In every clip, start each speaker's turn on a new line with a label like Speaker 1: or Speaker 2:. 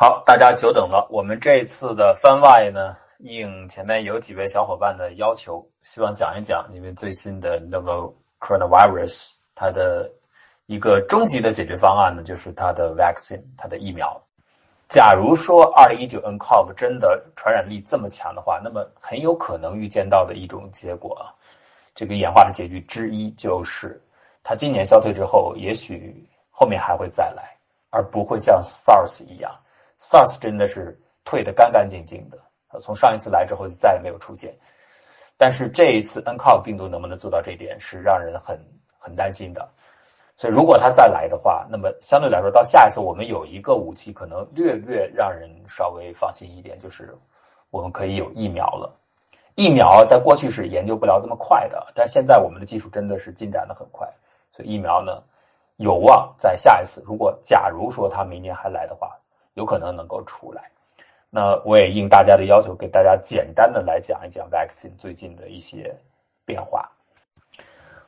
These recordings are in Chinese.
Speaker 1: 好，大家久等了。我们这一次的番外呢，应前面有几位小伙伴的要求，希望讲一讲因为最新的 novel coronavirus 它的一个终极的解决方案呢，就是它的 vaccine 它的疫苗。假如说2019 nCoV 真的传染力这么强的话，那么很有可能预见到的一种结果，这个演化的结局之一就是，它今年消退之后，也许后面还会再来，而不会像 SARS 一样，SARS 真的是退得干干净净的，从上一次来之后就再也没有出现。但是这一次 nCoV 病毒能不能做到这一点，是让人很很担心的。所以，如果他再来的话，那么相对来说，到下一次我们有一个武器，可能略略让人稍微放心一点，就是我们可以有疫苗了。疫苗在过去是研究不了这么快的，但现在我们的技术真的是进展的很快，所以疫苗呢有望在下一次，如果假如说他明年还来的话，有可能能够出来。那我也应大家的要求，给大家简单的来讲一讲 vaccine 最近的一些变化。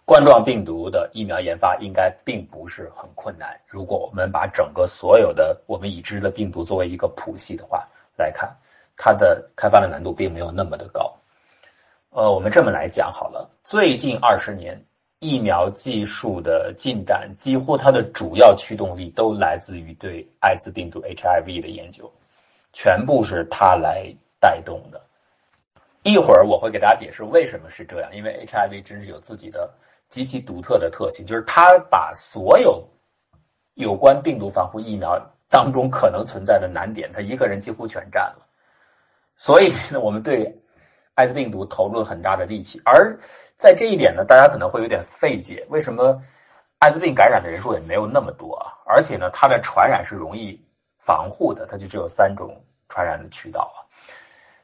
Speaker 1: 冠状病毒的疫苗研发应该并不是很困难。如果我们把整个所有的我们已知的病毒作为一个谱系的话来看，它的开发的难度并没有那么的高。呃，我们这么来讲好了，最近二十年疫苗技术的进展，几乎它的主要驱动力都来自于对艾滋病毒 HIV 的研究，全部是它来带动的。一会儿我会给大家解释为什么是这样，因为 HIV 真是有自己的。极其独特的特性，就是它把所有有关病毒防护疫苗当中可能存在的难点，它一个人几乎全占了。所以呢，我们对艾滋病毒投入了很大的力气。而在这一点呢，大家可能会有点费解：为什么艾滋病感染的人数也没有那么多啊？而且呢，它的传染是容易防护的，它就只有三种传染的渠道啊，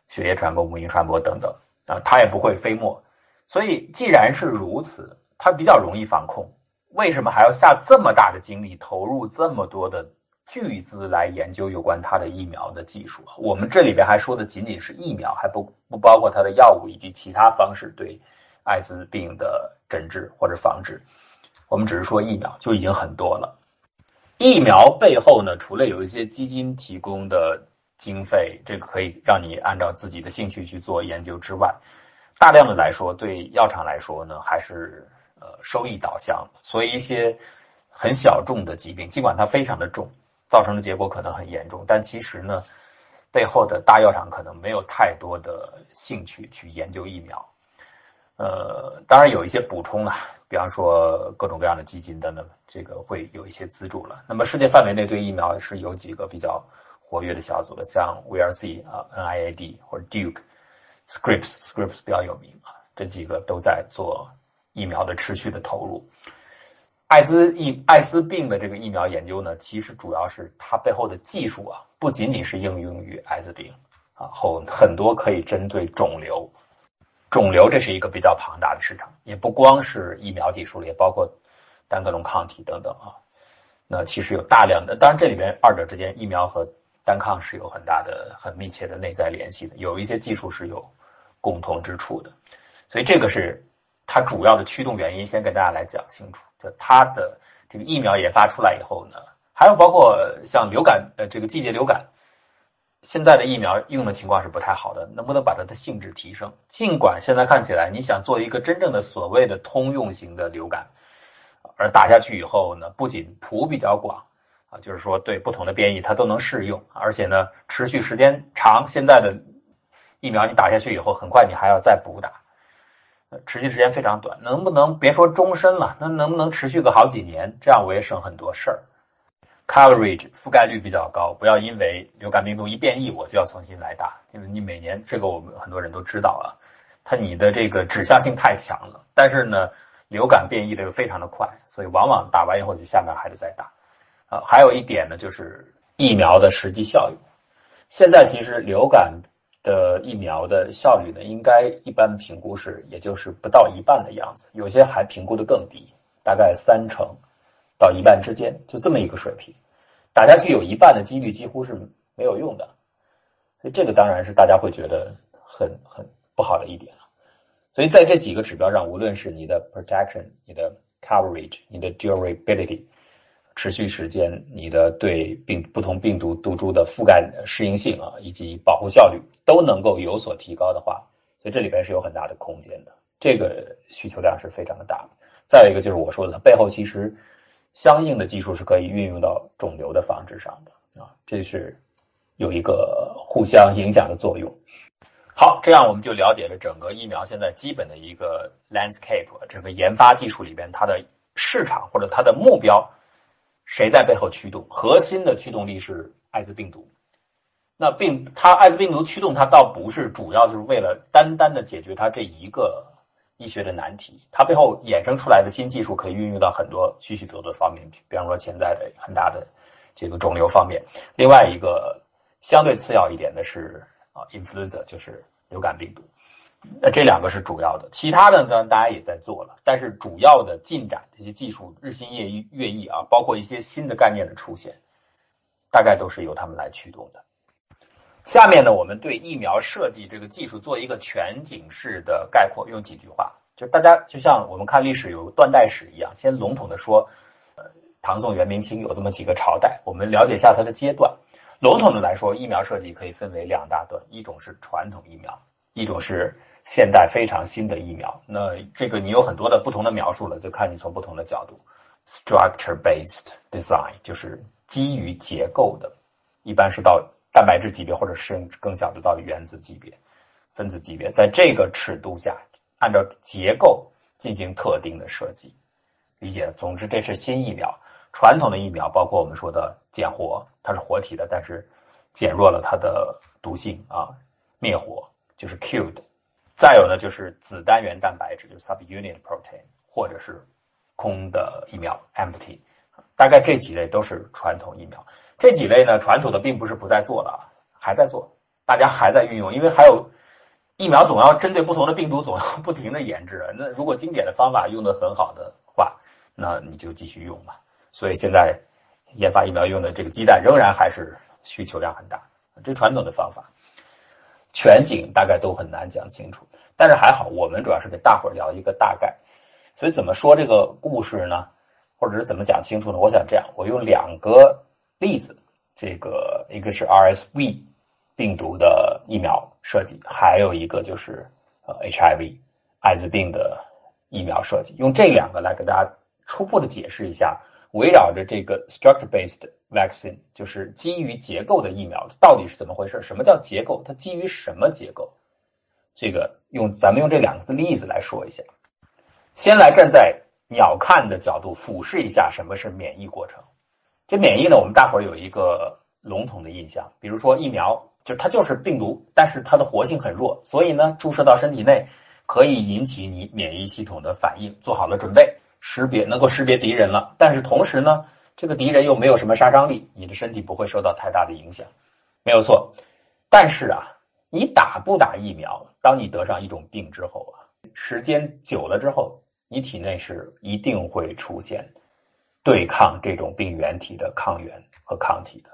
Speaker 1: 血液传播、母婴传播等等啊，它也不会飞沫。所以，既然是如此。它比较容易防控，为什么还要下这么大的精力，投入这么多的巨资来研究有关它的疫苗的技术？我们这里边还说的仅仅是疫苗，还不不包括它的药物以及其他方式对艾滋病的诊治或者防治。我们只是说疫苗就已经很多了。疫苗背后呢，除了有一些基金提供的经费，这个可以让你按照自己的兴趣去做研究之外，大量的来说，对药厂来说呢，还是。呃，收益导向，所以一些很小众的疾病，尽管它非常的重，造成的结果可能很严重，但其实呢，背后的大药厂可能没有太多的兴趣去研究疫苗。呃，当然有一些补充了，比方说各种各样的基金等等，这个会有一些资助了。那么世界范围内对疫苗是有几个比较活跃的小组的，像 VRC 啊、NIAD 或者 Duke、Scripps、Scripps 比较有名啊，这几个都在做。疫苗的持续的投入，艾滋疫艾滋病的这个疫苗研究呢，其实主要是它背后的技术啊，不仅仅是应用于艾滋病啊，后很多可以针对肿瘤，肿瘤这是一个比较庞大的市场，也不光是疫苗技术了，也包括单克隆抗体等等啊。那其实有大量的，当然这里边二者之间，疫苗和单抗是有很大的、很密切的内在联系的，有一些技术是有共同之处的，所以这个是。它主要的驱动原因，先跟大家来讲清楚。就它的这个疫苗研发出来以后呢，还有包括像流感，呃，这个季节流感，现在的疫苗用的情况是不太好的。能不能把它的性质提升？尽管现在看起来，你想做一个真正的所谓的通用型的流感，而打下去以后呢，不仅谱比较广啊，就是说对不同的变异它都能适用，而且呢，持续时间长。现在的疫苗你打下去以后，很快你还要再补打。持续时间非常短，能不能别说终身了？那能不能持续个好几年？这样我也省很多事儿。Coverage 覆盖率比较高，不要因为流感病毒一变异，我就要重新来打，因为你每年这个我们很多人都知道啊，它你的这个指向性太强了。但是呢，流感变异的又非常的快，所以往往打完以后就下面还得再打。啊，还有一点呢，就是疫苗的实际效用。现在其实流感。的疫苗的效率呢，应该一般评估是，也就是不到一半的样子，有些还评估的更低，大概三成到一半之间，就这么一个水平，打下去有一半的几率几乎是没有用的，所以这个当然是大家会觉得很很不好的一点所以在这几个指标上，无论是你的 protection、你的 coverage、你的 durability，持续时间，你的对病不同病毒毒株的覆盖适应性啊，以及保护效率都能够有所提高的话，所以这里边是有很大的空间的。这个需求量是非常的大。再有一个就是我说的，它背后其实相应的技术是可以运用到肿瘤的防治上的啊，这是有一个互相影响的作用。好，这样我们就了解了整个疫苗现在基本的一个 landscape，整个研发技术里边它的市场或者它的目标。谁在背后驱动？核心的驱动力是艾滋病毒。那病，它艾滋病毒驱动它，倒不是主要就是为了单单的解决它这一个医学的难题。它背后衍生出来的新技术可以运用到很多许许多多方面，比方说潜在的很大的这个肿瘤方面。另外一个相对次要一点的是啊，influenza 就是流感病毒。那这两个是主要的，其他的呢，大家也在做了，但是主要的进展，这些技术日新月异，月异啊，包括一些新的概念的出现，大概都是由他们来驱动的。下面呢，我们对疫苗设计这个技术做一个全景式的概括，用几句话，就大家就像我们看历史有断代史一样，先笼统的说，呃，唐宋元明清有这么几个朝代，我们了解一下它的阶段。笼统的来说，疫苗设计可以分为两大段，一种是传统疫苗，一种是。现代非常新的疫苗，那这个你有很多的不同的描述了，就看你从不同的角度。Structure-based design 就是基于结构的，一般是到蛋白质级别，或者是更小的到原子级别、分子级别，在这个尺度下，按照结构进行特定的设计。理解？总之，这是新疫苗。传统的疫苗，包括我们说的减活，它是活体的，但是减弱了它的毒性啊，灭活就是 killed。再有呢，就是子单元蛋白质，就是 subunit protein，或者是空的疫苗 empty，大概这几类都是传统疫苗。这几类呢，传统的并不是不再做了啊，还在做，大家还在运用，因为还有疫苗总要针对不同的病毒，总要 不停的研制。那如果经典的方法用的很好的话，那你就继续用吧。所以现在研发疫苗用的这个鸡蛋仍然还是需求量很大，这传统的方法。全景大概都很难讲清楚，但是还好，我们主要是给大伙儿聊一个大概。所以怎么说这个故事呢？或者是怎么讲清楚呢？我想这样，我用两个例子，这个一个是 RSV 病毒的疫苗设计，还有一个就是呃 HIV 艾滋病的疫苗设计，用这两个来给大家初步的解释一下。围绕着这个 structure-based vaccine，就是基于结构的疫苗，到底是怎么回事？什么叫结构？它基于什么结构？这个用咱们用这两个例子来说一下。先来站在鸟瞰的角度俯视一下什么是免疫过程。这免疫呢，我们大伙儿有一个笼统的印象，比如说疫苗，就它就是病毒，但是它的活性很弱，所以呢，注射到身体内可以引起你免疫系统的反应，做好了准备。识别能够识别敌人了，但是同时呢，这个敌人又没有什么杀伤力，你的身体不会受到太大的影响，没有错。但是啊，你打不打疫苗？当你得上一种病之后啊，时间久了之后，你体内是一定会出现对抗这种病原体的抗原和抗体的。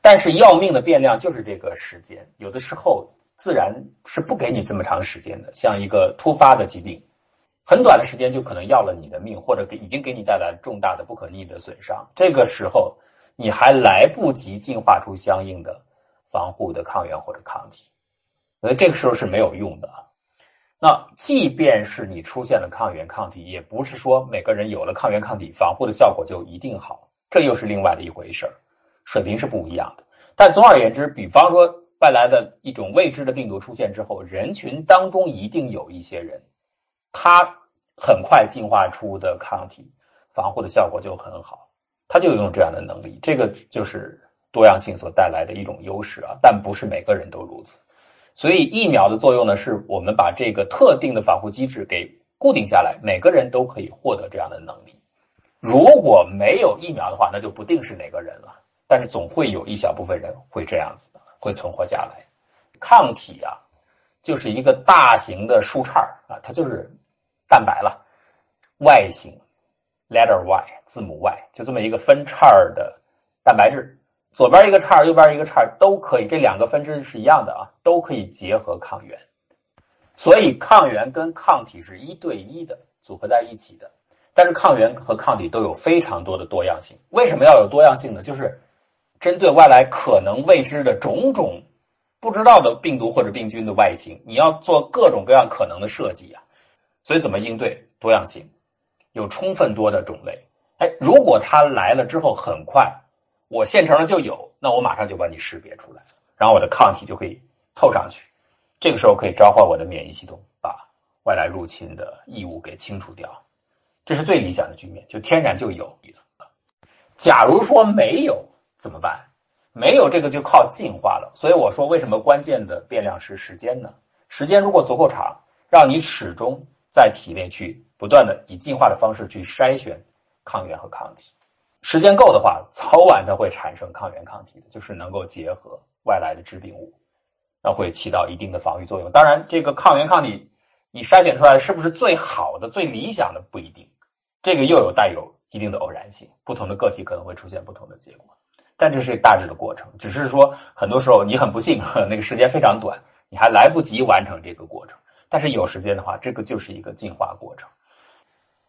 Speaker 1: 但是要命的变量就是这个时间，有的时候自然是不给你这么长时间的，像一个突发的疾病。很短的时间就可能要了你的命，或者给已经给你带来重大的不可逆的损伤。这个时候你还来不及进化出相应的防护的抗原或者抗体，所以这个时候是没有用的。那即便是你出现了抗原抗体，也不是说每个人有了抗原抗体防护的效果就一定好，这又是另外的一回事儿，水平是不一样的。但总而言之，比方说外来的一种未知的病毒出现之后，人群当中一定有一些人。它很快进化出的抗体防护的效果就很好，它就有这样的能力，这个就是多样性所带来的一种优势啊。但不是每个人都如此，所以疫苗的作用呢，是我们把这个特定的防护机制给固定下来，每个人都可以获得这样的能力。如果没有疫苗的话，那就不定是哪个人了。但是总会有一小部分人会这样子，会存活下来。抗体啊，就是一个大型的树杈啊，它就是。蛋白了，Y 型，letter Y，字母 Y，就这么一个分叉的蛋白质，左边一个叉，右边一个叉，都可以，这两个分支是一样的啊，都可以结合抗原，所以抗原跟抗体是一对一的组合在一起的。但是抗原和抗体都有非常多的多样性。为什么要有多样性呢？就是针对外来可能未知的种种不知道的病毒或者病菌的外形，你要做各种各样可能的设计啊。所以怎么应对多样性？有充分多的种类。哎，如果它来了之后很快，我现成的就有，那我马上就把你识别出来，然后我的抗体就可以凑上去。这个时候可以召唤我的免疫系统，把外来入侵的异物给清除掉，这是最理想的局面，就天然就有了。假如说没有怎么办？没有这个就靠进化了。所以我说，为什么关键的变量是时间呢？时间如果足够长，让你始终在体内去不断的以进化的方式去筛选抗原和抗体，时间够的话，早晚它会产生抗原抗体，就是能够结合外来的致病物。那会起到一定的防御作用。当然，这个抗原抗体你筛选出来是不是最好的、最理想的不一定，这个又有带有一定的偶然性。不同的个体可能会出现不同的结果，但这是大致的过程。只是说，很多时候你很不幸，那个时间非常短，你还来不及完成这个过程。但是有时间的话，这个就是一个进化过程。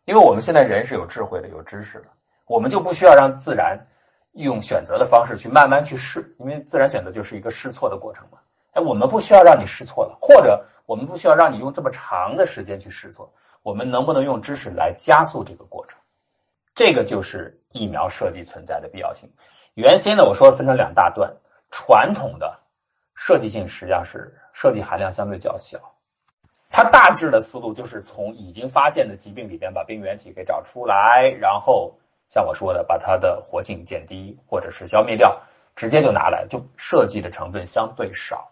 Speaker 1: 因为我们现在人是有智慧的、有知识的，我们就不需要让自然用选择的方式去慢慢去试，因为自然选择就是一个试错的过程嘛。哎，我们不需要让你试错了，或者我们不需要让你用这么长的时间去试错。我们能不能用知识来加速这个过程？这个就是疫苗设计存在的必要性。原先呢，我说分成两大段，传统的设计性实际上是设计含量相对较小。它大致的思路就是从已经发现的疾病里边把病原体给找出来，然后像我说的，把它的活性减低或者是消灭掉，直接就拿来，就设计的成分相对少。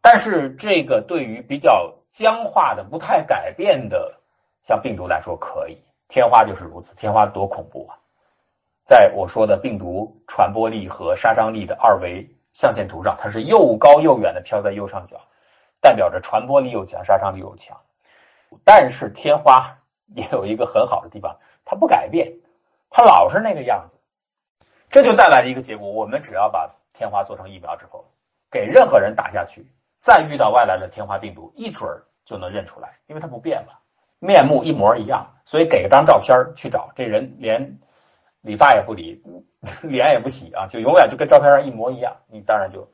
Speaker 1: 但是这个对于比较僵化的、不太改变的，像病毒来说可以。天花就是如此，天花多恐怖啊！在我说的病毒传播力和杀伤力的二维象限图上，它是又高又远的飘在右上角，代表着传播力又强、杀伤力又强。但是天花也有一个很好的地方，它不改变，它老是那个样子。这就带来了一个结果：我们只要把天花做成疫苗之后，给任何人打下去。再遇到外来的天花病毒，一准儿就能认出来，因为它不变嘛，面目一模一样，所以给张照片去找这人，连理发也不理，脸也不洗啊，就永远就跟照片上一模一样，你当然就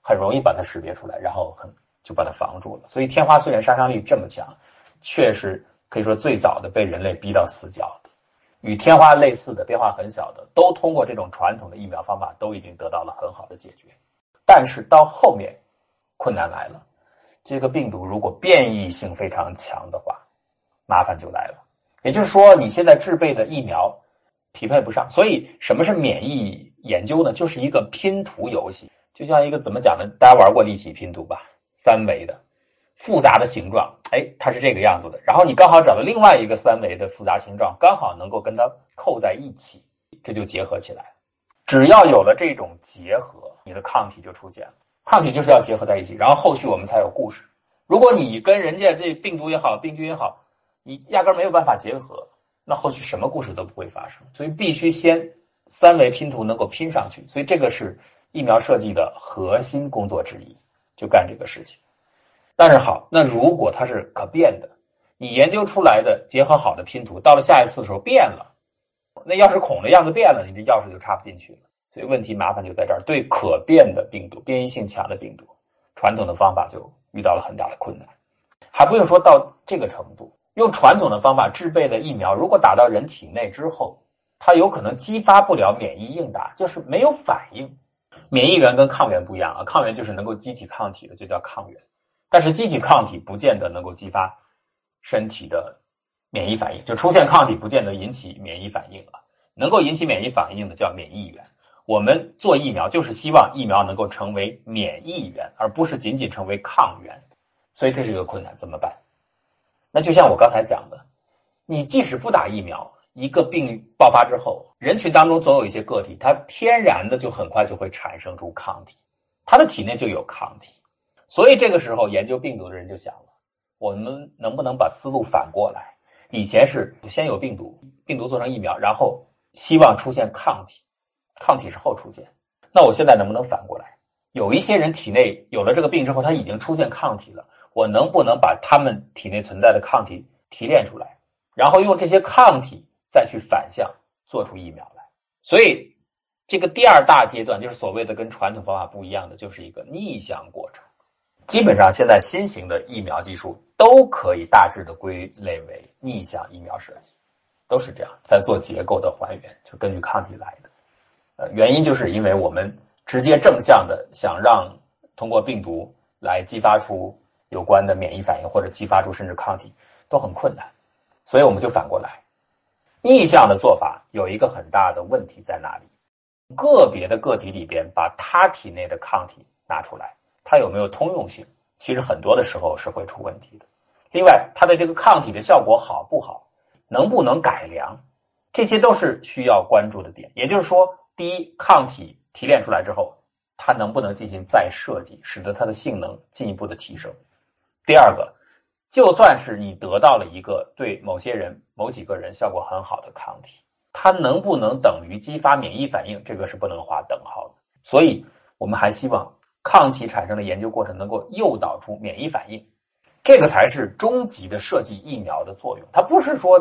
Speaker 1: 很容易把它识别出来，然后很就把它防住了。所以天花虽然杀伤力这么强，却是可以说最早的被人类逼到死角的，与天花类似的变化很小的，都通过这种传统的疫苗方法都已经得到了很好的解决，但是到后面。困难来了，这个病毒如果变异性非常强的话，麻烦就来了。也就是说，你现在制备的疫苗匹配不上。所以，什么是免疫研究呢？就是一个拼图游戏，就像一个怎么讲呢？大家玩过立体拼图吧？三维的复杂的形状，哎，它是这个样子的。然后你刚好找到另外一个三维的复杂形状，刚好能够跟它扣在一起，这就结合起来。只要有了这种结合，你的抗体就出现了。抗体就是要结合在一起，然后后续我们才有故事。如果你跟人家这病毒也好，病菌也好，你压根没有办法结合，那后续什么故事都不会发生。所以必须先三维拼图能够拼上去。所以这个是疫苗设计的核心工作之一，就干这个事情。但是好，那如果它是可变的，你研究出来的结合好的拼图，到了下一次的时候变了，那要是孔的样子变了，你这钥匙就插不进去了。所以问题麻烦就在这儿，对可变的病毒、变异性强的病毒，传统的方法就遇到了很大的困难。还不用说到这个程度，用传统的方法制备的疫苗，如果打到人体内之后，它有可能激发不了免疫应答，就是没有反应。免疫源跟抗原不一样啊，抗原就是能够激起抗体的，就叫抗原。但是激起抗体不见得能够激发身体的免疫反应，就出现抗体不见得引起免疫反应了。能够引起免疫反应的叫免疫源。我们做疫苗就是希望疫苗能够成为免疫源，而不是仅仅成为抗原，所以这是一个困难，怎么办？那就像我刚才讲的，你即使不打疫苗，一个病爆发之后，人群当中总有一些个体，它天然的就很快就会产生出抗体，它的体内就有抗体，所以这个时候研究病毒的人就想了，我们能不能把思路反过来？以前是先有病毒，病毒做成疫苗，然后希望出现抗体。抗体是后出现，那我现在能不能反过来？有一些人体内有了这个病之后，他已经出现抗体了，我能不能把他们体内存在的抗体提炼出来，
Speaker 2: 然后用这些抗体再去反向做出疫苗来。所以，这个第二大阶段就是所谓的跟传统方法不一样的，就是一个逆向过程。
Speaker 1: 基本上，现在新型的疫苗技术都可以大致的归类为逆向疫苗设计，都是这样在做结构的还原，就根据抗体来的。呃，原因就是因为我们直接正向的想让通过病毒来激发出有关的免疫反应，或者激发出甚至抗体都很困难，所以我们就反过来，逆向的做法有一个很大的问题在哪里？个别的个体里边把他体内的抗体拿出来。它有没有通用性？其实很多的时候是会出问题的。另外，它的这个抗体的效果好不好，能不能改良，这些都是需要关注的点。也就是说，第一，抗体提炼出来之后，它能不能进行再设计，使得它的性能进一步的提升？第二个，就算是你得到了一个对某些人、某几个人效果很好的抗体，它能不能等于激发免疫反应？这个是不能划等号的。所以，我们还希望。抗体产生的研究过程能够诱导出免疫反应，这个才是终极的设计疫苗的作用。它不是说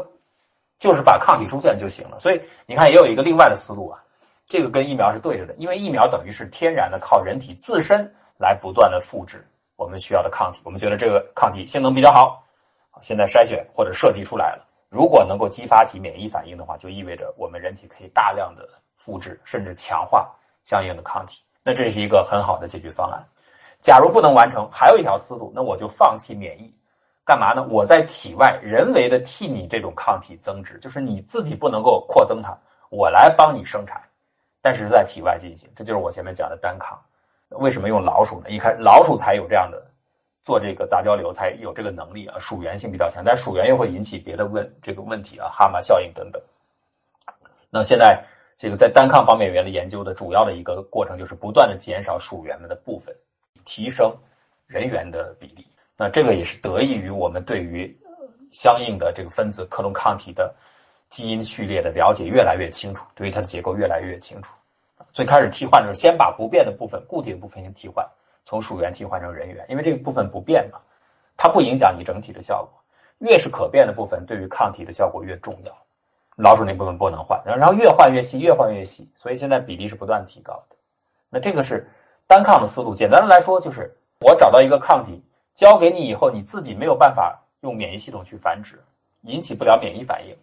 Speaker 1: 就是把抗体出现就行了。所以你看，也有一个另外的思路啊，这个跟疫苗是对着的，因为疫苗等于是天然的靠人体自身来不断的复制我们需要的抗体。我们觉得这个抗体性能比较好，现在筛选或者设计出来了。如果能够激发起免疫反应的话，就意味着我们人体可以大量的复制甚至强化相应的抗体。那这是一个很好的解决方案。假如不能完成，还有一条思路，那我就放弃免疫，干嘛呢？我在体外人为的替你这种抗体增殖，就是你自己不能够扩增它，我来帮你生产，但是在体外进行。这就是我前面讲的单抗。为什么用老鼠呢？一看老鼠才有这样的做这个杂交瘤才有这个能力啊，属源性比较强，但鼠源又会引起别的问这个问题啊，哈马效应等等。那现在。这个在单抗方面原的研究的主要的一个过程，就是不断的减少属源们的部分，提升人员的比例。那这个也是得益于我们对于相应的这个分子克隆抗体的基因序列的了解越来越清楚，对于它的结构越来越清楚。最开始替换的时候，先把不变的部分、固体的部分先替换，从属源替换成人源，因为这个部分不变嘛，它不影响你整体的效果。越是可变的部分，对于抗体的效果越重要。老鼠那部分不能换，然后越换越细，越换越细，所以现在比例是不断提高的。那这个是单抗的思路。简单的来说，就是我找到一个抗体，交给你以后，你自己没有办法用免疫系统去繁殖，引起不了免疫反应。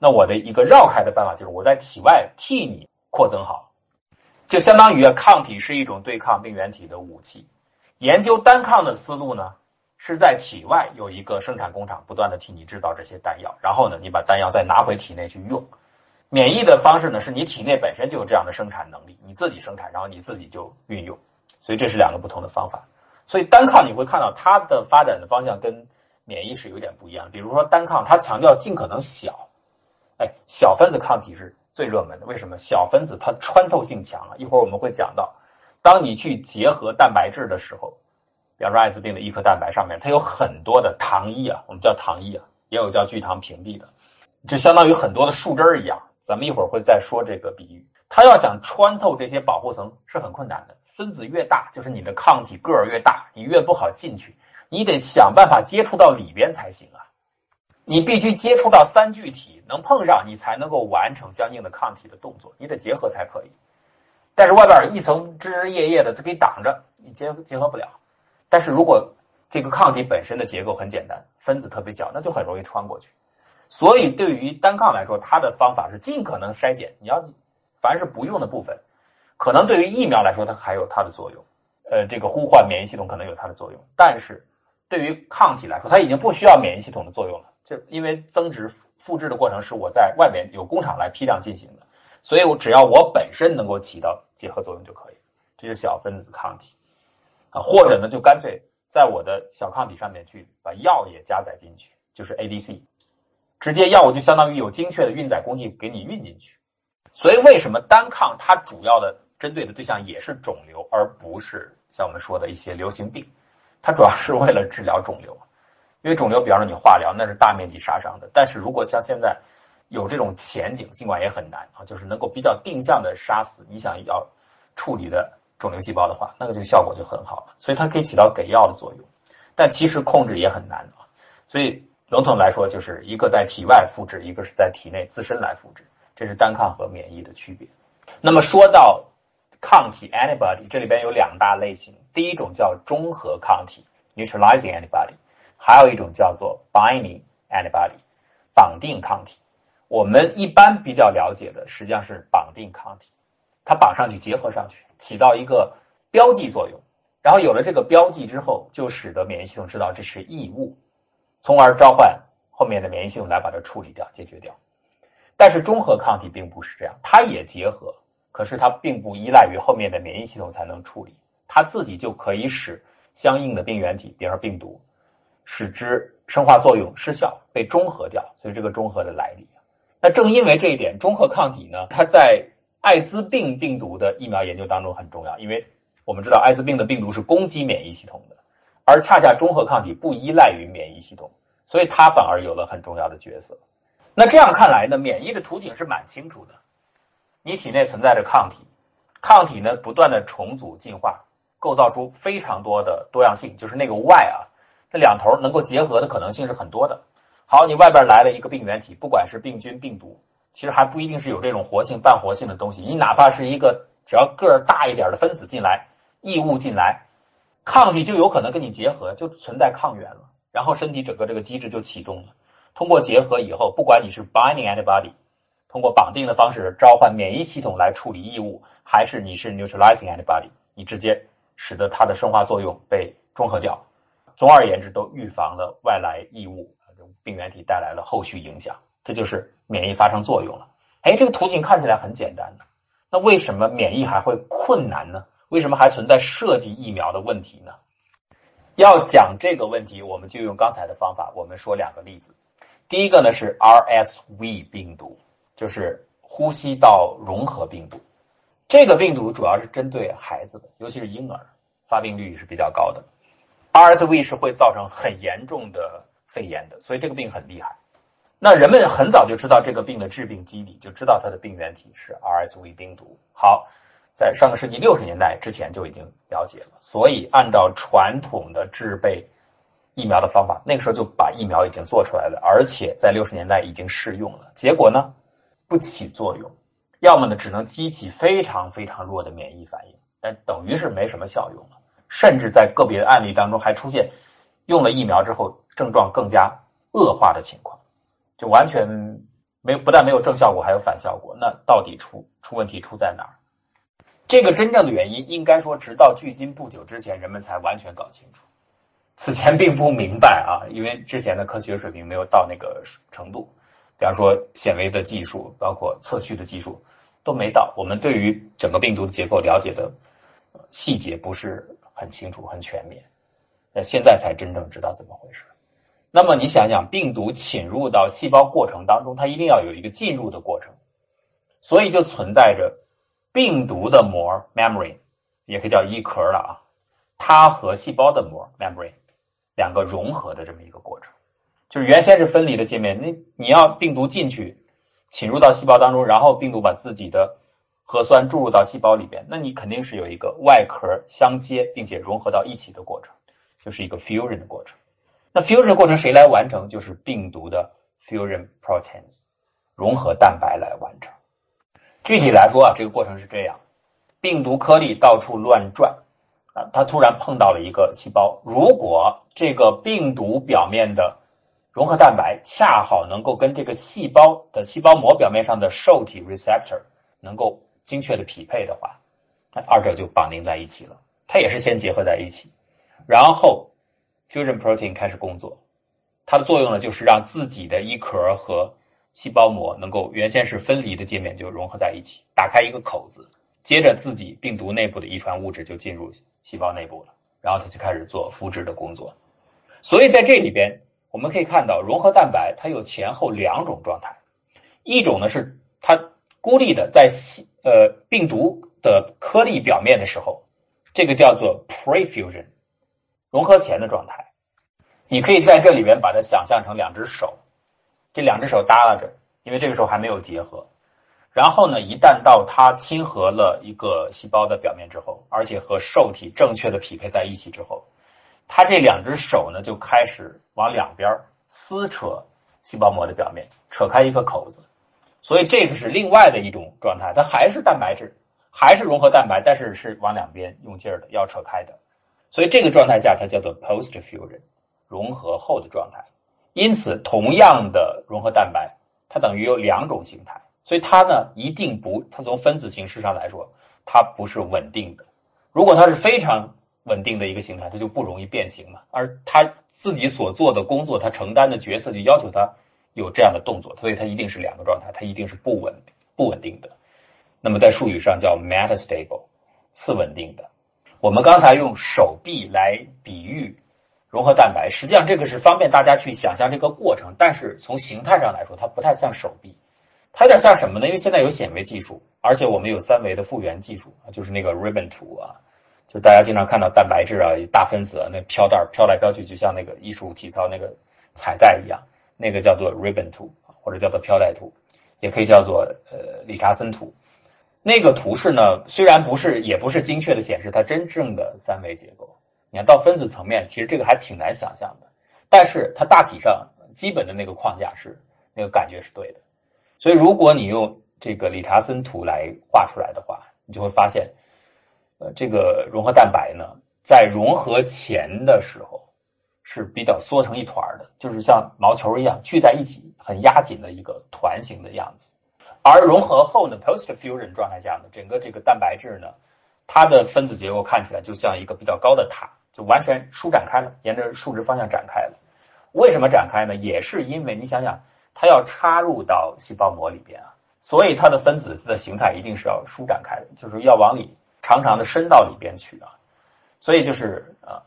Speaker 1: 那我的一个绕开的办法就是我在体外替你扩增好，就相当于啊，抗体是一种对抗病原体的武器。研究单抗的思路呢？是在体外有一个生产工厂，不断的替你制造这些弹药，然后呢，你把弹药再拿回体内去用。免疫的方式呢，是你体内本身就有这样的生产能力，你自己生产，然后你自己就运用。所以这是两个不同的方法。所以单抗你会看到它的发展的方向跟免疫是有点不一样。比如说单抗，它强调尽可能小，哎，小分子抗体是最热门的。为什么？小分子它穿透性强啊。一会儿我们会讲到，当你去结合蛋白质的时候。比方说，艾滋病的一颗蛋白上面，它有很多的糖衣啊，我们叫糖衣啊，也有叫聚糖屏蔽的，就相当于很多的树枝儿一样。咱们一会儿会再说这个比喻。它要想穿透这些保护层是很困难的，分子越大，就是你的抗体个儿越大，你越不好进去，你得想办法接触到里边才行啊。你必须接触到三聚体能碰上，你才能够完成相应的抗体的动作，你得结合才可以。但是外边一层枝枝叶叶的，它给挡着，你结结合不了。但是如果这个抗体本身的结构很简单，分子特别小，那就很容易穿过去。所以对于单抗来说，它的方法是尽可能筛减。你要凡是不用的部分，可能对于疫苗来说它还有它的作用，呃，这个呼唤免疫系统可能有它的作用。但是对于抗体来说，它已经不需要免疫系统的作用了，这因为增值复制的过程是我在外面有工厂来批量进行的，所以我只要我本身能够起到结合作用就可以。这是小分子抗体啊。或者呢，就干脆在我的小抗体上面去把药也加载进去，就是 ADC，直接药物就相当于有精确的运载工具给你运进去。所以为什么单抗它主要的针对的对象也是肿瘤，而不是像我们说的一些流行病？它主要是为了治疗肿瘤，因为肿瘤，比方说你化疗那是大面积杀伤的，但是如果像现在有这种前景，尽管也很难啊，就是能够比较定向的杀死你想要处理的。肿瘤细胞的话，那个就效果就很好了，所以它可以起到给药的作用，但其实控制也很难啊。所以笼统来说，就是一个在体外复制，一个是在体内自身来复制，这是单抗和免疫的区别。那么说到抗体 （antibody），这里边有两大类型，第一种叫中和抗体 （neutralizing antibody），还有一种叫做 binding antibody，绑定抗体。我们一般比较了解的实际上是绑定抗体，它绑上去结合上去，起到一个标记作用。然后有了这个标记之后，就使得免疫系统知道这是异物，从而召唤后面的免疫系统来把它处理掉、解决掉。但是中和抗体并不是这样，它也结合，可是它并不依赖于后面的免疫系统才能处理，它自己就可以使相应的病原体，比如说病毒，使之生化作用失效，被中和掉。所以这个中和的来历。那正因为这一点，中和抗体呢，它在艾滋病病毒的疫苗研究当中很重要，因为。我们知道艾滋病的病毒是攻击免疫系统的，而恰恰中和抗体不依赖于免疫系统，所以它反而有了很重要的角色。那这样看来呢，免疫的图景是蛮清楚的。你体内存在着抗体，抗体呢不断的重组进化，构造出非常多的多样性，就是那个 Y 啊，这两头能够结合的可能性是很多的。好，你外边来了一个病原体，不管是病菌、病毒，其实还不一定是有这种活性、半活性的东西。你哪怕是一个只要个儿大一点的分子进来。异物进来，抗体就有可能跟你结合，就存在抗原了。然后身体整个这个机制就启动了。通过结合以后，不管你是 binding antibody，通过绑定的方式召唤免疫系统来处理异物，还是你是 neutralizing antibody，你直接使得它的生化作用被中和掉。总而言之，都预防了外来异物病原体带来了后续影响。这就是免疫发生作用了。哎，这个图形看起来很简单的，那为什么免疫还会困难呢？为什么还存在设计疫苗的问题呢？要讲这个问题，我们就用刚才的方法。我们说两个例子。第一个呢是 RSV 病毒，就是呼吸道融合病毒。这个病毒主要是针对孩子的，尤其是婴儿，发病率是比较高的。RSV 是会造成很严重的肺炎的，所以这个病很厉害。那人们很早就知道这个病的致病机理，就知道它的病原体是 RSV 病毒。好。在上个世纪六十年代之前就已经了解了，所以按照传统的制备疫苗的方法，那个时候就把疫苗已经做出来了，而且在六十年代已经试用了。结果呢，不起作用，要么呢只能激起非常非常弱的免疫反应，但等于是没什么效用了。甚至在个别的案例当中还出现用了疫苗之后症状更加恶化的情况，就完全没不但没有正效果，还有反效果。那到底出出问题出在哪儿？这个真正的原因，应该说，直到距今不久之前，人们才完全搞清楚。此前并不明白啊，因为之前的科学水平没有到那个程度。比方说，显微的技术，包括测序的技术，都没到。我们对于整个病毒的结构了解的细节不是很清楚、很全面。那现在才真正知道怎么回事。那么你想想，病毒侵入到细胞过程当中，它一定要有一个进入的过程，所以就存在着。病毒的膜 membrane 也可以叫衣壳了啊，它和细胞的膜 membrane 两个融合的这么一个过程，就是原先是分离的界面，那你要病毒进去侵入到细胞当中，然后病毒把自己的核酸注入到细胞里边，那你肯定是有一个外壳相接并且融合到一起的过程，就是一个 fusion 的过程。那 fusion 过程谁来完成？就是病毒的 fusion proteins 融合蛋白来完成。具体来说啊，这个过程是这样：病毒颗粒到处乱转，啊，它突然碰到了一个细胞。如果这个病毒表面的融合蛋白恰好能够跟这个细胞的细胞膜表面上的受体 receptor 能够精确的匹配的话，那二者就绑定在一起了。它也是先结合在一起，然后 fusion protein 开始工作，它的作用呢就是让自己的衣壳和细胞膜能够原先是分离的界面就融合在一起，打开一个口子，接着自己病毒内部的遗传物质就进入细胞内部了，然后它就开始做复制的工作。所以在这里边，我们可以看到融合蛋白它有前后两种状态，一种呢是孤立的在细呃病毒的颗粒表面的时候，这个叫做 prefusion 融合前的状态，你可以在这里边把它想象成两只手。这两只手耷拉着，因为这个时候还没有结合。然后呢，一旦到它亲和了一个细胞的表面之后，而且和受体正确的匹配在一起之后，它这两只手呢就开始往两边撕扯细胞膜的表面，扯开一个口子。所以这个是另外的一种状态，它还是蛋白质，还是融合蛋白，但是是往两边用劲儿的，要扯开的。所以这个状态下它叫做 post fusion，融合后的状态。因此，同样的融合蛋白，它等于有两种形态。所以它呢，一定不，它从分子形式上来说，它不是稳定的。如果它是非常稳定的一个形态，它就不容易变形了。而它自己所做的工作，它承担的角色就要求它有这样的动作，所以它一定是两个状态，它一定是不稳不稳定的。那么在术语上叫 metastable，次稳定的。
Speaker 2: 我们刚才用手臂来比喻融合蛋白，实际上这个是方便大家去想象这个过程，但是从形态上来说，它不太像手臂。它有点像什么呢？因为现在有显微技术，而且我们有三维的复原技术就是那个 ribbon 图啊，就大家经常看到蛋白质啊、大分子啊，那飘带飘来飘去，就像那个艺术体操那个彩带一样，那个叫做 ribbon 图，或者叫做飘带图，也可以叫做呃理查森图。那个图示呢，虽然不是，也不是精确的显示它真正的三维结构。你看到分子层面，其实这个还挺难想象的，但是它大体上基本的那个框架是那个感觉是对的。所以，如果你用这个理查森图来画出来的话，你就会发现，呃，这个融合蛋白呢，在融合前的时候是比较缩成一团的，就是像毛球一样聚在一起，很压紧的一个团形的样子。而融合后呢，post fusion 状态下呢，整个这个蛋白质呢，它的分子结构看起来就像一个比较高的塔，就完全舒展开了，沿着竖直方向展开了。为什么展开呢？也是因为你想想。它要插入到细胞膜里边啊，所以它的分子的形态一定是要舒展开的，就是要往里长长的伸到里边去啊。所以就是呃，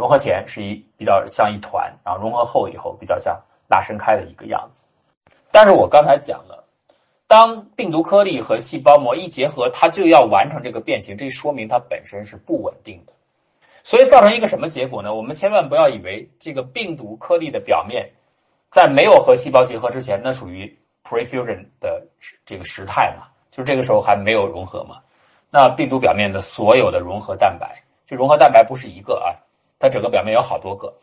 Speaker 2: 融合前是一比较像一团，然后融合后以后比较像拉伸开的一个样子。但是我刚才讲了，当病毒颗粒和细胞膜一结合，它就要完成这个变形，这说明它本身是不稳定的。所以造成一个什么结果呢？我们千万不要以为这个病毒颗粒的表面。在没有和细胞结合之前，那属于 prefusion 的这个时态嘛，就这个时候还没有融合嘛。那病毒表面的所有的融合蛋白，就融合蛋白不是一个啊，它整个表面有好多个。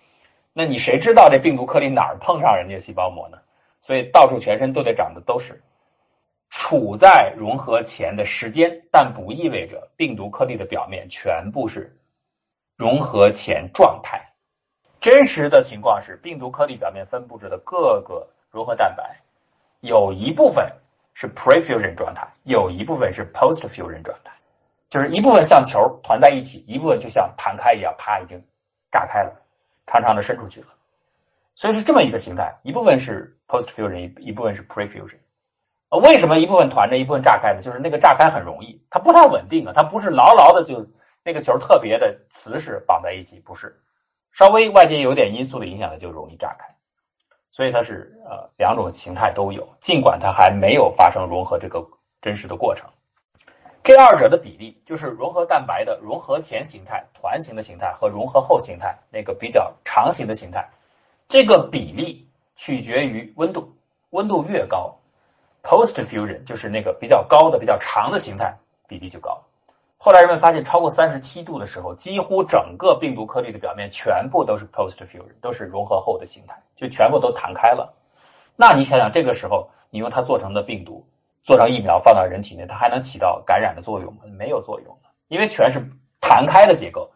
Speaker 2: 那你谁知道这病毒颗粒哪儿碰上人家细胞膜呢？所以到处全身都得长的都是处在融合前的时间，但不意味着病毒颗粒的表面全部是融合前状态。真实的情况是，病毒颗粒表面分布着的各个融合蛋白，有一部分是 prefusion 状态，有一部分是 postfusion 状态，就是一部分像球团在一起，一部分就像弹开一样，啪已经炸开了，长长的伸出去了。所以是这么一个形态，一部分是 postfusion，一一部分是 prefusion。呃，为什么一部分团着，一部分炸开呢？就是那个炸开很容易，它不太稳定啊，它不是牢牢的就那个球特别的瓷实绑在一起，不是。稍微外界有点因素的影响，它就容易炸开，所以它是呃两种形态都有，尽管它还没有发生融合这个真实的过程。这二者的比例就是融合蛋白的融合前形态团形的形态和融合后形态那个比较长形的形态，这个比例取决于温度，温度越高，post fusion 就是那个比较高的比较长的形态比例就高。后来人们发现，超过三十七度的时候，几乎整个病毒颗粒的表面全部都是 post fusion，都是融合后的形态，就全部都弹开了。那你想想，这个时候你用它做成的病毒，做成疫苗放到人体内，它还能起到感染的作用吗？没有作用，因为全是弹开的结构。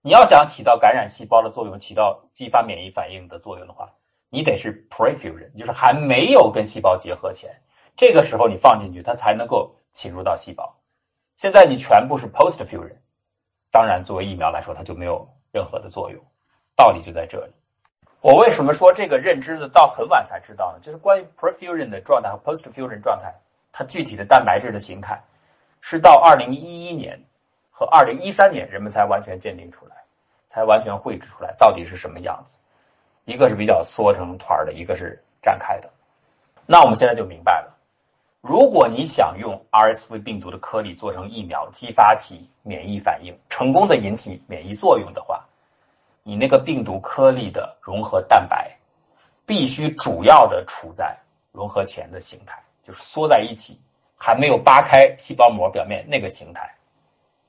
Speaker 2: 你要想起到感染细胞的作用，起到激发免疫反应的作用的话，你得是 prefusion，就是还没有跟细胞结合前，这个时候你放进去，它才能够侵入到细胞。现在你全部是 post fusion，当然作为疫苗来说，它就没有任何的作用。道理就在这里。我为什么说这个认知的到很晚才知道呢？就是关于 prefusion 的状态和 post fusion 状态，它具体的蛋白质的形态，是到二零一一年和二零一三年人们才完全鉴定出来，才完全绘制出来到底是什么样子。一个是比较缩成团的，一个是展开的。那我们现在就明白了。如果你想用 RSV 病毒的颗粒做成疫苗，激发起免疫反应，成功的引起免疫作用的话，你那个病毒颗粒的融合蛋白必须主要的处在融合前的形态，就是缩在一起，还没有扒开细胞膜表面那个形态，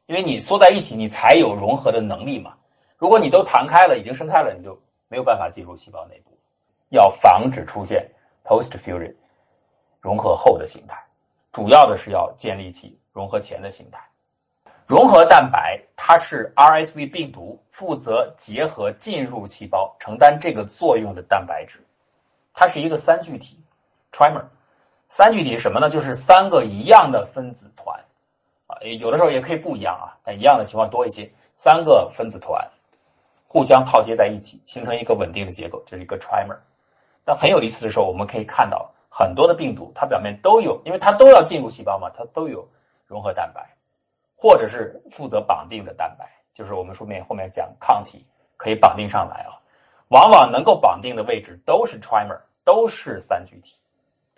Speaker 2: 因为你缩在一起，你才有融合的能力嘛。如果你都弹开了，已经伸开了，你就没有办法进入细胞内部。要防止出现 post fusion 融合后的形态，主要的是要建立起融合前的形态。融合蛋白它是 RSV 病毒负责结合进入细胞、承担这个作用的蛋白质，它是一个三聚体 trimer。三聚体是什么呢？就是三个一样的分子团啊，有的时候也可以不一样啊，但一样的情况多一些。三个分子团互相套接在一起，形成一个稳定的结构，这是一个 trimer。那很有意思的时候，我们可以看到很多的病毒，它表面都有，因为它都要进入细胞嘛，它都有融合蛋白。或者是负责绑定的蛋白，就是我们后面后面讲抗体可以绑定上来啊，往往能够绑定的位置都是 trimer，都是三聚体。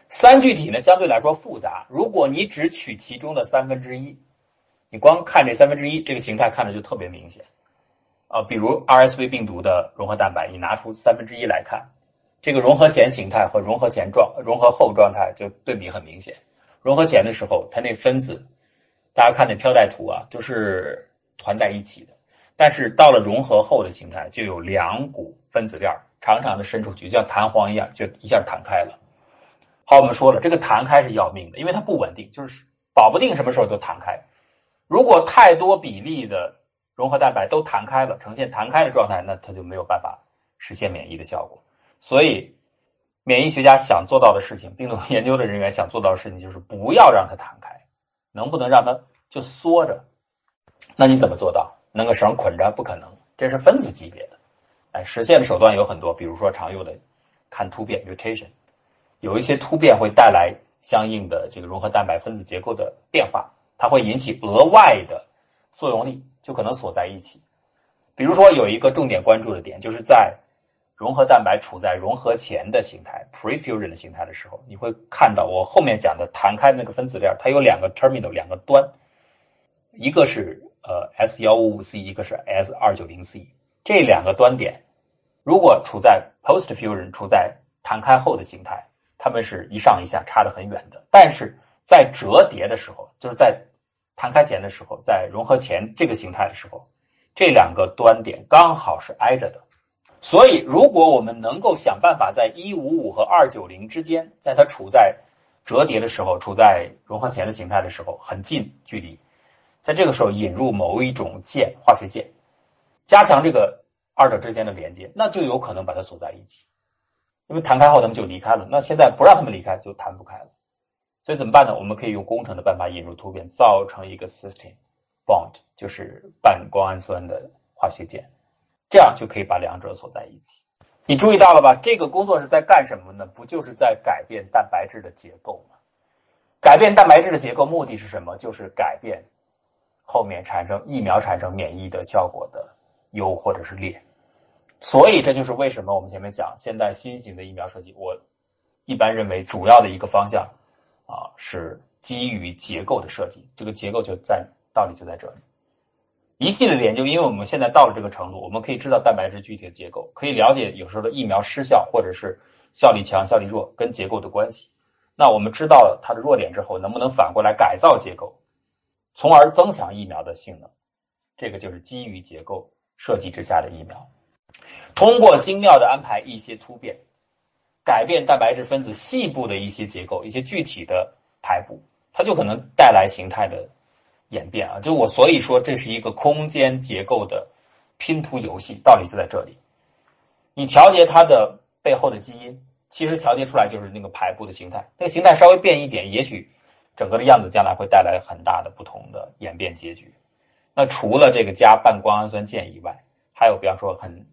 Speaker 2: 三聚体呢相对来说复杂，如果你只取其中的三分之一，你光看这三分之一，这个形态看着就特别明显啊。比如 RSV 病毒的融合蛋白，你拿出三分之一来看，这个融合前形态和融合前状、融合后状态就对比很明显。融合前的时候，它那分子。大家看那飘带图啊，就是团在一起的。但是到了融合后的形态，就有两股分子链长长的伸出去，就像弹簧一样，就一下弹开了。好，我们说了，这个弹开是要命的，因为它不稳定，就是保不定什么时候就弹开。如果太多比例的融合蛋白都弹开了，呈现弹开的状态，那它就没有办法实现免疫的效果。所以，免疫学家想做到的事情，病毒研究的人员想做到的事情，就是不要让它弹开。能不能让它就缩着？那你怎么做到？弄个绳捆着？不可能，这是分子级别的。哎，实现的手段有很多，比如说常用的看突变 （mutation），有一些突变会带来相应的这个融合蛋白分子结构的变化，它会引起额外的作用力，就可能锁在一起。比如说有一个重点关注的点，就是在。融合蛋白处在融合前的形态 （prefusion 的形态）的时候，你会看到我后面讲的弹开那个分子链，它有两个 terminal，两个端，一个是呃 S 幺五五 C，一个是 S 二九零 C。这两个端点如果处在 postfusion，处在弹开后的形态，它们是一上一下差得很远的。但是在折叠的时候，就是在弹开前的时候，在融合前这个形态的时候，这两个端点刚好是挨着的。所以，如果我们能够想办法在一五五和二九零之间，在它处在折叠的时候，处在融合前的形态的时候，很近距离，在这个时候引入某一种键，化学键，加强这个二者之间的连接，那就有可能把它锁在一起。因为弹开后，他们就离开了。那现在不让他们离开，就弹不开了。所以怎么办呢？我们可以用工程的办法引入突变，造成一个 cysteine bond，就是半胱氨酸的化学键。这样就可以把两者锁在一起。你注意到了吧？这个工作是在干什么呢？不就是在改变蛋白质的结构吗？改变蛋白质的结构目的是什么？就是改变后面产生疫苗产生免疫的效果的优或者是劣。所以这就是为什么我们前面讲现在新型的疫苗设计，我一般认为主要的一个方向啊是基于结构的设计。这个结构就在道理就在这里。一系列的研究，因为我们现在到了这个程度，我们可以知道蛋白质具体的结构，可以了解有时候的疫苗失效或者是效力强、效力弱跟结构的关系。那我们知道了它的弱点之后，能不能反过来改造结构，从而增强疫苗的性能？这个就是基于结构设计之下的疫苗。通过精妙的安排一些突变，改变蛋白质分子细部的一些结构、一些具体的排布，它就可能带来形态的。演变啊，就我所以说这是一个空间结构的拼图游戏，道理就在这里。你调节它的背后的基因，其实调节出来就是那个排布的形态。那个形态稍微变一点，也许整个的样子将来会带来很大的不同的演变结局。那除了这个加半胱氨酸键以外，还有比方说很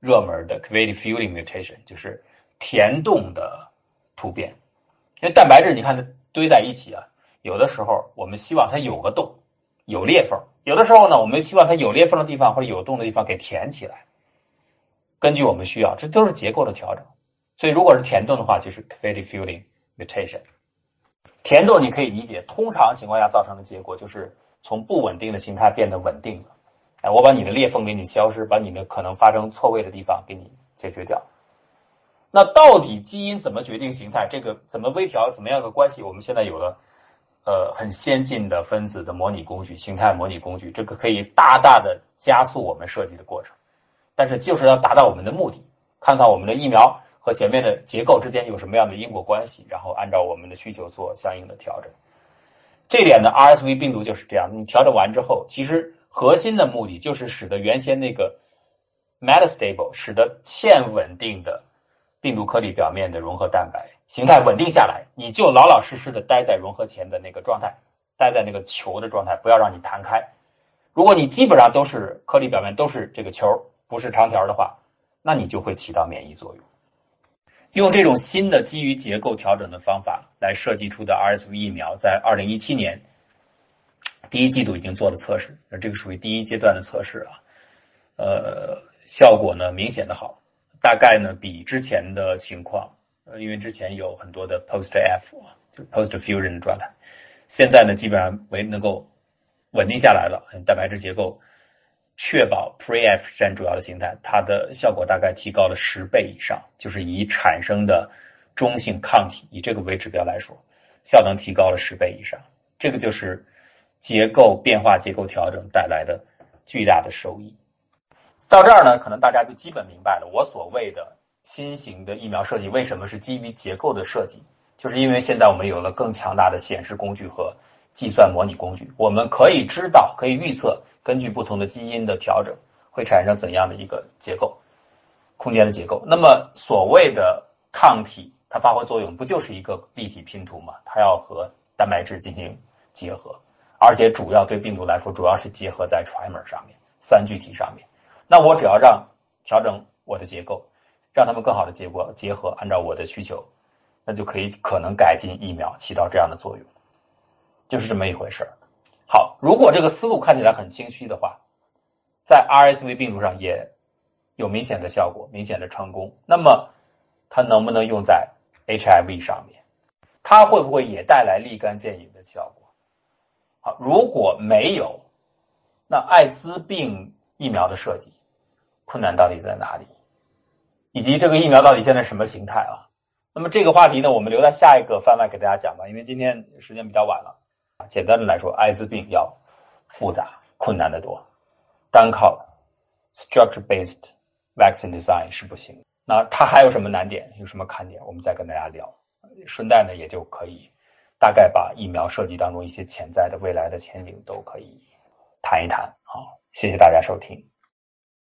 Speaker 2: 热门的 c a v i t y fueling mutation，就是填洞的突变。因为蛋白质你看它堆在一起啊。有的时候我们希望它有个洞，有裂缝；有的时候呢，我们希望它有裂缝的地方或者有洞的地方给填起来。根据我们需要，这都是结构的调整。所以，如果是填洞的话，就是 cavity filling mutation。填洞你可以理解，通常情况下造成的结果就是从不稳定的形态变得稳定了。哎，我把你的裂缝给你消失，把你的可能发生错位的地方给你解决掉。那到底基因怎么决定形态？这个怎么微调？怎么样的关系？我们现在有了。呃，很先进的分子的模拟工具，形态模拟工具，这个可以大大的加速我们设计的过程。但是，就是要达到我们的目的，看看我们的疫苗和和前面的结构之间有什么样的因果关系，然后按照我们的需求做相应的调整。这点呢，RSV 病毒就是这样。你调整完之后，其实核心的目的就是使得原先那个 metastable，使得欠稳定的病毒颗粒表面的融合蛋白形态稳定下来，你就老老实实的待在融合前的那个状态，待在那个球的状态，不要让你弹开。如果你基本上都是颗粒表面都是这个球，不是长条的话，那你就会起到免疫作用。用这种新的基于结构调整的方法来设计出的 RSV 疫苗，在二零一七年第一季度已经做了测试，那这个属于第一阶段的测试啊，呃，效果呢明显的好，大概呢比之前的情况，呃，因为之前有很多的 post F 就 post fusion 的状态，现在呢基本上为能够稳定下来了，蛋白质结构。确保 Pre-F 占主要的形态，它的效果大概提高了十倍以上，就是以产生的中性抗体以这个为指标来说，效能提高了十倍以上。这个就是结构变化、结构调整带来的巨大的收益。到这儿呢，可能大家就基本明白了，我所谓的新型的疫苗设计为什么是基于结构的设计，就是因为现在我们有了更强大的显示工具和。计算模拟工具，我们可以知道，可以预测，根据不同的基因的调整，会产生怎样的一个结构，空间的结构。那么，所谓的抗体，它发挥作用，不就是一个立体拼图吗？它要和蛋白质进行结合，而且主要对病毒来说，主要是结合在 trimer 上面，三聚体上面。那我只要让调整我的结构，让他们更好的结果结合，按照我的需求，那就可以可能改进疫苗，起到这样的作用。就是这么一回事儿。好，如果这个思路看起来很清晰的话，在 RSV 病毒上也有明显的效果、明显的成功，那么它能不能用在 HIV 上面？它会不会也带来立竿见影的效果？如果没有，那艾滋病疫苗的设计困难到底在哪里？以及这个疫苗到底现在什么形态啊？那么这个话题呢，我们留在下一个番外给大家讲吧，因为今天时间比较晚了。简单的来说，艾滋病要复杂、困难的多，单靠 structure-based vaccine design 是不行。那它还有什么难点？有什么看点？我们再跟大家聊。顺带呢，也就可以大概把疫苗设计当中一些潜在的未来的前景都可以谈一谈。好，谢谢大家收听。